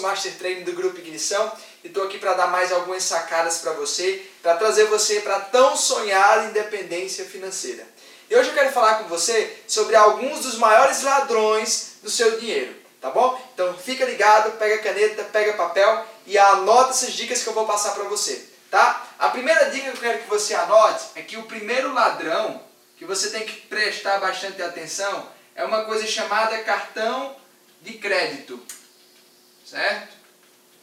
Master Training do Grupo Ignição e estou aqui para dar mais algumas sacadas para você, para trazer você para tão sonhada independência financeira. E hoje eu quero falar com você sobre alguns dos maiores ladrões do seu dinheiro, tá bom? Então fica ligado, pega caneta, pega papel e anota essas dicas que eu vou passar para você, tá? A primeira dica que eu quero que você anote é que o primeiro ladrão que você tem que prestar bastante atenção é uma coisa chamada cartão de crédito, certo?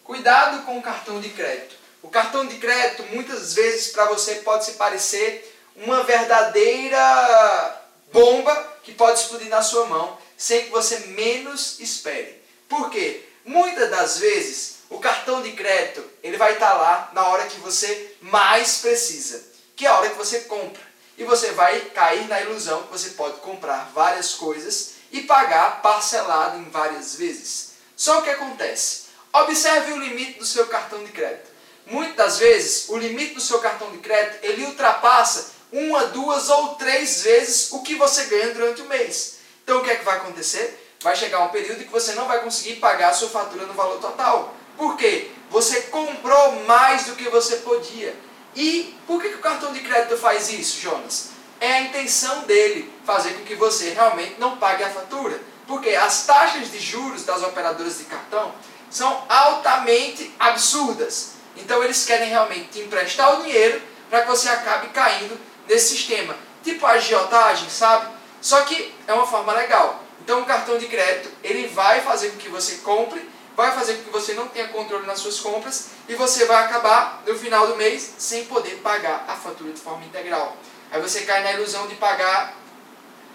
Cuidado com o cartão de crédito. O cartão de crédito muitas vezes para você pode se parecer uma verdadeira bomba que pode explodir na sua mão sem que você menos espere. Por quê? Muitas das vezes o cartão de crédito ele vai estar lá na hora que você mais precisa, que é a hora que você compra. E você vai cair na ilusão que você pode comprar várias coisas e pagar parcelado em várias vezes. Só o que acontece? Observe o limite do seu cartão de crédito. Muitas das vezes, o limite do seu cartão de crédito, ele ultrapassa uma, duas ou três vezes o que você ganha durante o mês. Então o que é que vai acontecer? Vai chegar um período que você não vai conseguir pagar a sua fatura no valor total. Por quê? Você comprou mais do que você podia. E por que, que o cartão de crédito faz isso, Jonas? É a intenção dele fazer com que você realmente não pague a fatura. Porque as taxas de juros das operadoras de cartão são altamente absurdas. Então eles querem realmente te emprestar o dinheiro para que você acabe caindo nesse sistema. Tipo a agiotagem, sabe? Só que é uma forma legal. Então o cartão de crédito ele vai fazer com que você compre, vai fazer com que você não tenha controle nas suas compras e você vai acabar no final do mês sem poder pagar a fatura de forma integral. Aí você cai na ilusão de pagar,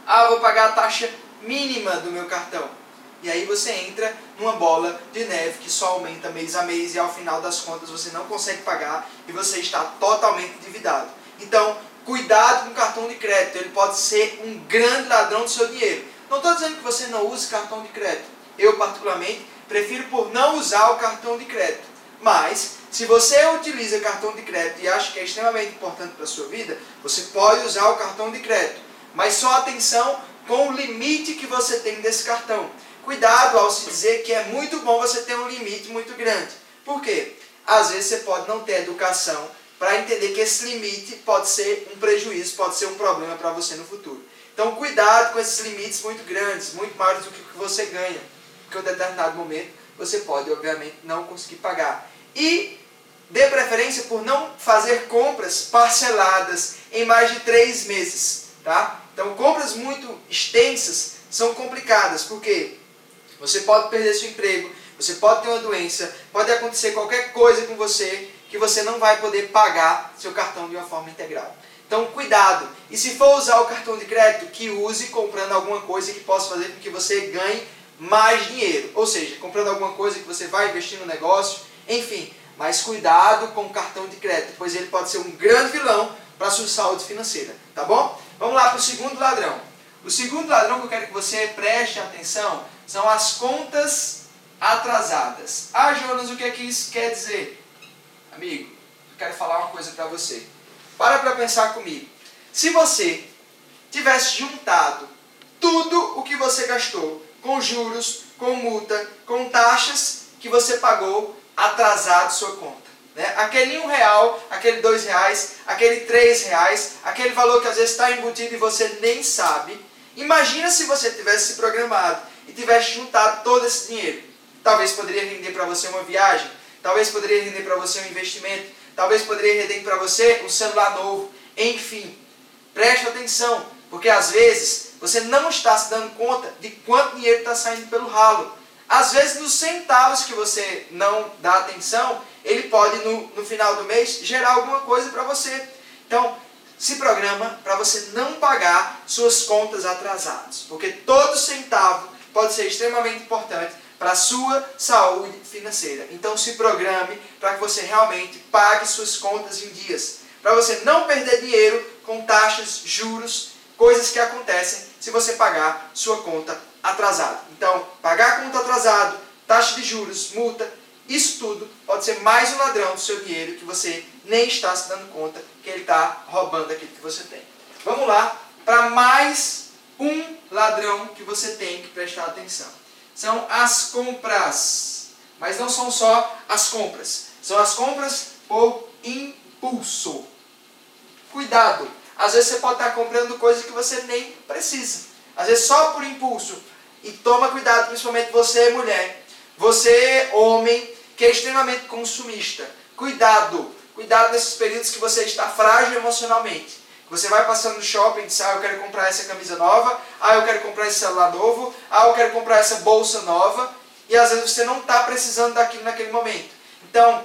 ah, vou pagar a taxa mínima do meu cartão. E aí você entra numa bola de neve que só aumenta mês a mês e ao final das contas você não consegue pagar e você está totalmente endividado. Então, cuidado com o cartão de crédito, ele pode ser um grande ladrão do seu dinheiro. Não estou dizendo que você não use cartão de crédito. Eu, particularmente, prefiro por não usar o cartão de crédito. Mas, se você utiliza cartão de crédito e acha que é extremamente importante para a sua vida, você pode usar o cartão de crédito. Mas só atenção com o limite que você tem desse cartão. Cuidado ao se dizer que é muito bom você ter um limite muito grande. Por quê? Às vezes você pode não ter educação para entender que esse limite pode ser um prejuízo, pode ser um problema para você no futuro. Então, cuidado com esses limites muito grandes, muito maiores do que você ganha, porque em um determinado momento você pode, obviamente, não conseguir pagar. E dê preferência por não fazer compras parceladas em mais de três meses. Tá? Então, compras muito extensas são complicadas, porque você pode perder seu emprego, você pode ter uma doença, pode acontecer qualquer coisa com você que você não vai poder pagar seu cartão de uma forma integral. Então, cuidado. E se for usar o cartão de crédito, que use comprando alguma coisa que possa fazer com que você ganhe mais dinheiro. Ou seja, comprando alguma coisa que você vai investir no negócio, enfim. Mas cuidado com o cartão de crédito, pois ele pode ser um grande vilão para a sua saúde financeira. Tá bom? Vamos lá para o segundo ladrão. O segundo ladrão que eu quero que você preste atenção são as contas atrasadas. Ah, Jonas, o que é que isso quer dizer? Amigo, eu quero falar uma coisa para você. Para para pensar comigo. Se você tivesse juntado tudo o que você gastou com juros, com multa, com taxas que você pagou atrasado sua conta. Né? Aquele um real, aquele dois reais, aquele três reais, aquele valor que às vezes está embutido e você nem sabe. Imagina se você tivesse se programado e tivesse juntado todo esse dinheiro. Talvez poderia render para você uma viagem, talvez poderia render para você um investimento, talvez poderia render para você um celular novo. Enfim, preste atenção, porque às vezes você não está se dando conta de quanto dinheiro está saindo pelo ralo. Às vezes, nos centavos que você não dá atenção, ele pode, no, no final do mês, gerar alguma coisa para você. Então, se programa para você não pagar suas contas atrasadas, porque todo centavo pode ser extremamente importante para a sua saúde financeira. Então se programe para que você realmente pague suas contas em dias, para você não perder dinheiro com taxas, juros, coisas que acontecem se você pagar sua conta atrasada. Então, pagar conta atrasado, taxa de juros, multa, isso tudo pode ser mais um ladrão do seu dinheiro que você nem está se dando conta que ele está roubando aquilo que você tem. Vamos lá para mais um ladrão que você tem que prestar atenção. São as compras. Mas não são só as compras, são as compras por impulso. Cuidado! Às vezes você pode estar comprando coisa que você nem precisa. Às vezes só por impulso. E toma cuidado, principalmente você, mulher. Você, homem, que é extremamente consumista. Cuidado! Cuidado nesses períodos que você está frágil emocionalmente. Você vai passando no shopping e diz, ah, eu quero comprar essa camisa nova, ah, eu quero comprar esse celular novo, ah, eu quero comprar essa bolsa nova, e às vezes você não está precisando daquilo naquele momento. Então,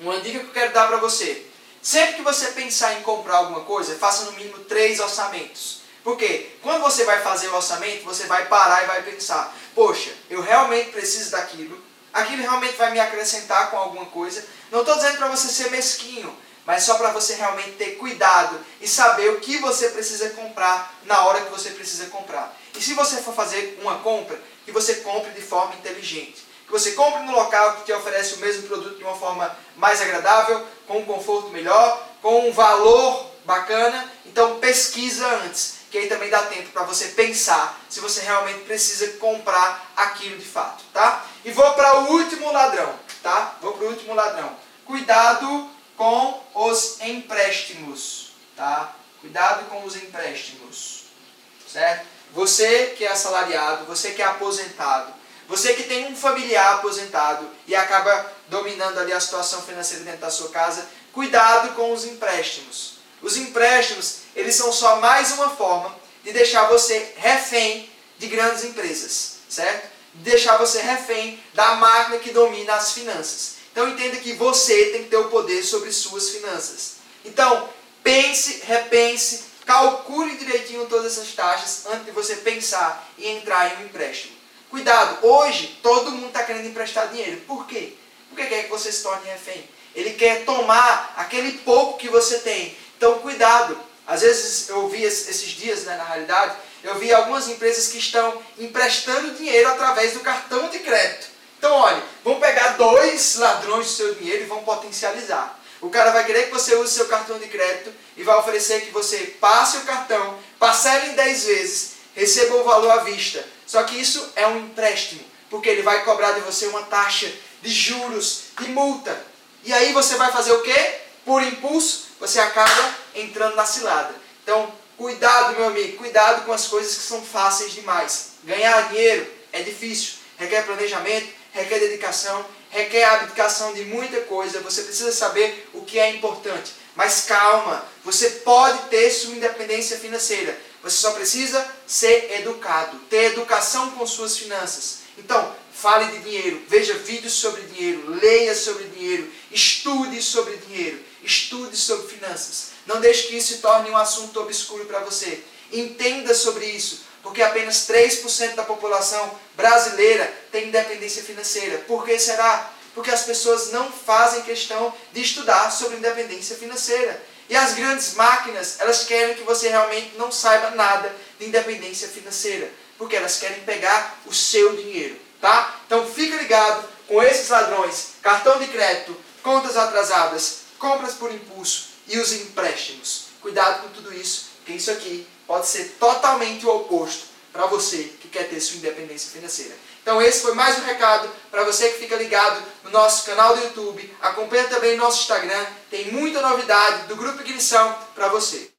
uma dica que eu quero dar para você, sempre que você pensar em comprar alguma coisa, faça no mínimo três orçamentos. Porque quando você vai fazer o orçamento, você vai parar e vai pensar, poxa, eu realmente preciso daquilo, aquilo realmente vai me acrescentar com alguma coisa. Não estou dizendo para você ser mesquinho, mas só para você realmente ter cuidado e saber o que você precisa comprar na hora que você precisa comprar. E se você for fazer uma compra, que você compre de forma inteligente. Que você compre no local que te oferece o mesmo produto de uma forma mais agradável, com um conforto melhor, com um valor bacana. Então pesquisa antes, que aí também dá tempo para você pensar se você realmente precisa comprar aquilo de fato, tá? E vou para o último ladrão, tá? Vou para o último ladrão. Cuidado com os empréstimos, tá? Cuidado com os empréstimos, certo? Você que é assalariado, você que é aposentado, você que tem um familiar aposentado e acaba dominando ali a situação financeira dentro da sua casa, cuidado com os empréstimos. Os empréstimos, eles são só mais uma forma de deixar você refém de grandes empresas, certo? De deixar você refém da máquina que domina as finanças. Então entenda que você tem que ter o poder sobre suas finanças. Então, pense, repense, calcule direitinho todas essas taxas antes de você pensar em entrar em um empréstimo. Cuidado, hoje todo mundo está querendo emprestar dinheiro. Por quê? Porque quer que você se torne refém. Ele quer tomar aquele pouco que você tem. Então, cuidado. Às vezes eu vi esses dias, né, na realidade, eu vi algumas empresas que estão emprestando dinheiro através do cartão de crédito. Então, olha, vão pegar dois ladrões do seu dinheiro e vão potencializar. O cara vai querer que você use seu cartão de crédito e vai oferecer que você passe o cartão, parcele em 10 vezes, receba o valor à vista. Só que isso é um empréstimo, porque ele vai cobrar de você uma taxa de juros, de multa. E aí você vai fazer o quê? Por impulso, você acaba entrando na cilada. Então, cuidado, meu amigo, cuidado com as coisas que são fáceis demais. Ganhar dinheiro é difícil, requer planejamento, requer dedicação, requer abdicação de muita coisa. Você precisa saber o que é importante. Mas calma, você pode ter sua independência financeira. Você só precisa ser educado, ter educação com suas finanças. Então, fale de dinheiro, veja vídeos sobre dinheiro, leia sobre dinheiro, estude sobre dinheiro, estude sobre finanças. Não deixe que isso se torne um assunto obscuro para você. Entenda sobre isso porque apenas 3% da população brasileira tem independência financeira. Por que será? Porque as pessoas não fazem questão de estudar sobre independência financeira. E as grandes máquinas, elas querem que você realmente não saiba nada de independência financeira, porque elas querem pegar o seu dinheiro, tá? Então fica ligado com esses ladrões, cartão de crédito, contas atrasadas, compras por impulso e os empréstimos. Cuidado com tudo isso, porque isso aqui pode ser totalmente o oposto para você que quer ter sua independência financeira. Então esse foi mais um recado para você que fica ligado no nosso canal do YouTube. Acompanha também nosso Instagram, tem muita novidade do Grupo Ignição para você.